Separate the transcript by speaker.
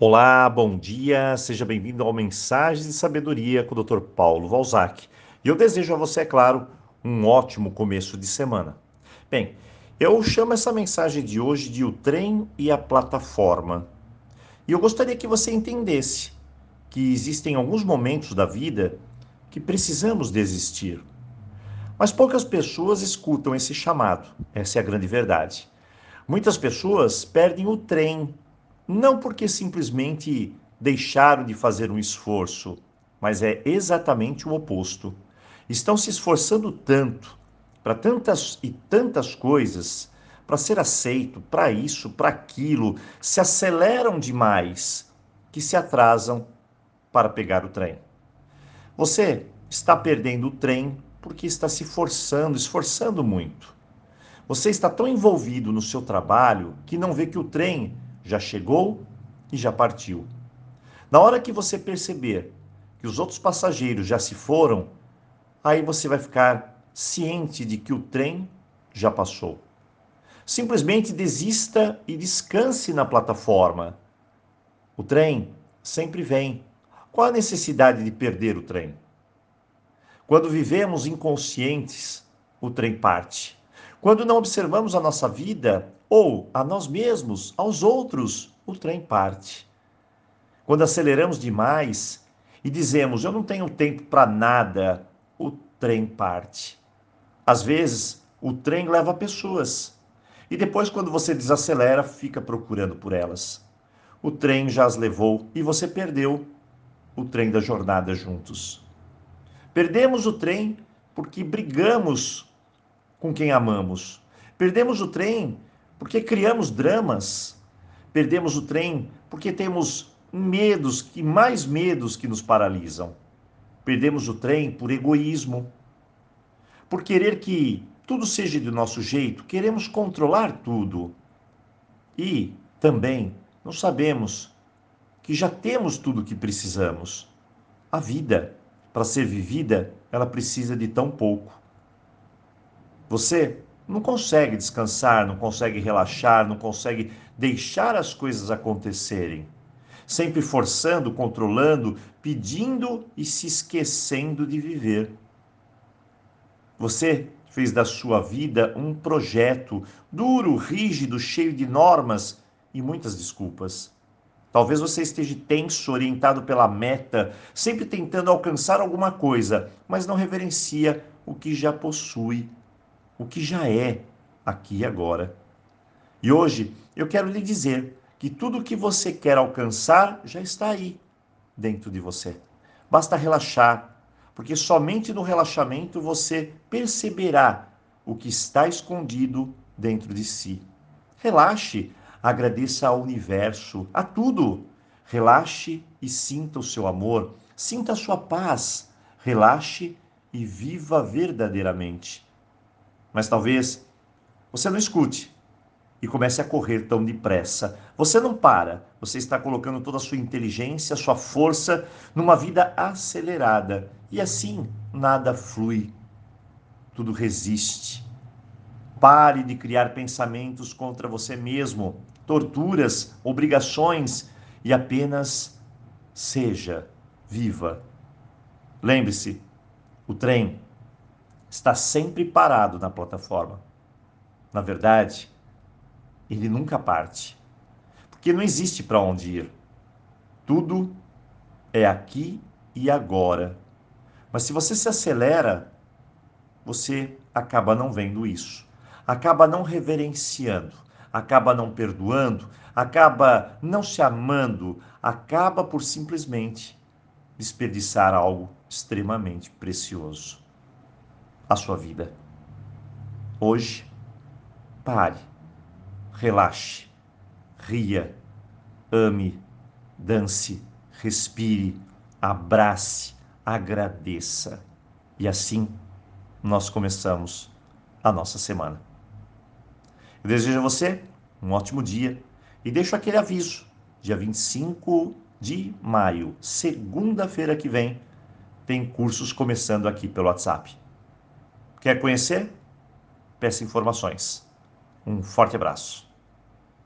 Speaker 1: Olá, bom dia, seja bem-vindo ao Mensagens de Sabedoria com o Dr. Paulo Valzac. E eu desejo a você, é claro, um ótimo começo de semana. Bem, eu chamo essa mensagem de hoje de O Trem e a Plataforma. E eu gostaria que você entendesse que existem alguns momentos da vida que precisamos desistir. Mas poucas pessoas escutam esse chamado, essa é a grande verdade. Muitas pessoas perdem o trem não porque simplesmente deixaram de fazer um esforço, mas é exatamente o oposto. Estão se esforçando tanto para tantas e tantas coisas, para ser aceito, para isso, para aquilo, se aceleram demais que se atrasam para pegar o trem. Você está perdendo o trem porque está se forçando, esforçando muito. Você está tão envolvido no seu trabalho que não vê que o trem já chegou e já partiu. Na hora que você perceber que os outros passageiros já se foram, aí você vai ficar ciente de que o trem já passou. Simplesmente desista e descanse na plataforma. O trem sempre vem. Qual a necessidade de perder o trem? Quando vivemos inconscientes, o trem parte. Quando não observamos a nossa vida ou a nós mesmos, aos outros, o trem parte. Quando aceleramos demais e dizemos eu não tenho tempo para nada, o trem parte. Às vezes, o trem leva pessoas e depois, quando você desacelera, fica procurando por elas. O trem já as levou e você perdeu o trem da jornada juntos. Perdemos o trem porque brigamos com quem amamos. Perdemos o trem porque criamos dramas, perdemos o trem porque temos medos e mais medos que nos paralisam. Perdemos o trem por egoísmo, por querer que tudo seja do nosso jeito, queremos controlar tudo. E também não sabemos que já temos tudo o que precisamos. A vida, para ser vivida, ela precisa de tão pouco. Você não consegue descansar, não consegue relaxar, não consegue deixar as coisas acontecerem. Sempre forçando, controlando, pedindo e se esquecendo de viver. Você fez da sua vida um projeto duro, rígido, cheio de normas e muitas desculpas. Talvez você esteja tenso, orientado pela meta, sempre tentando alcançar alguma coisa, mas não reverencia o que já possui o que já é aqui e agora. E hoje eu quero lhe dizer que tudo o que você quer alcançar já está aí, dentro de você. Basta relaxar, porque somente no relaxamento você perceberá o que está escondido dentro de si. Relaxe, agradeça ao universo, a tudo. Relaxe e sinta o seu amor, sinta a sua paz. Relaxe e viva verdadeiramente. Mas talvez você não escute e comece a correr tão depressa. Você não para, você está colocando toda a sua inteligência, sua força numa vida acelerada. E assim nada flui, tudo resiste. Pare de criar pensamentos contra você mesmo, torturas, obrigações e apenas seja viva. Lembre-se, o trem está sempre parado na plataforma. Na verdade, ele nunca parte, porque não existe para onde ir. Tudo é aqui e agora. Mas se você se acelera, você acaba não vendo isso, acaba não reverenciando, acaba não perdoando, acaba não se amando, acaba por simplesmente desperdiçar algo extremamente precioso a sua vida. Hoje, pare, relaxe, ria, ame, dance, respire, abrace, agradeça. E assim nós começamos a nossa semana. Eu desejo a você um ótimo dia e deixo aquele aviso: dia 25 de maio, segunda-feira que vem, tem cursos começando aqui pelo WhatsApp. Quer conhecer? Peça informações. Um forte abraço.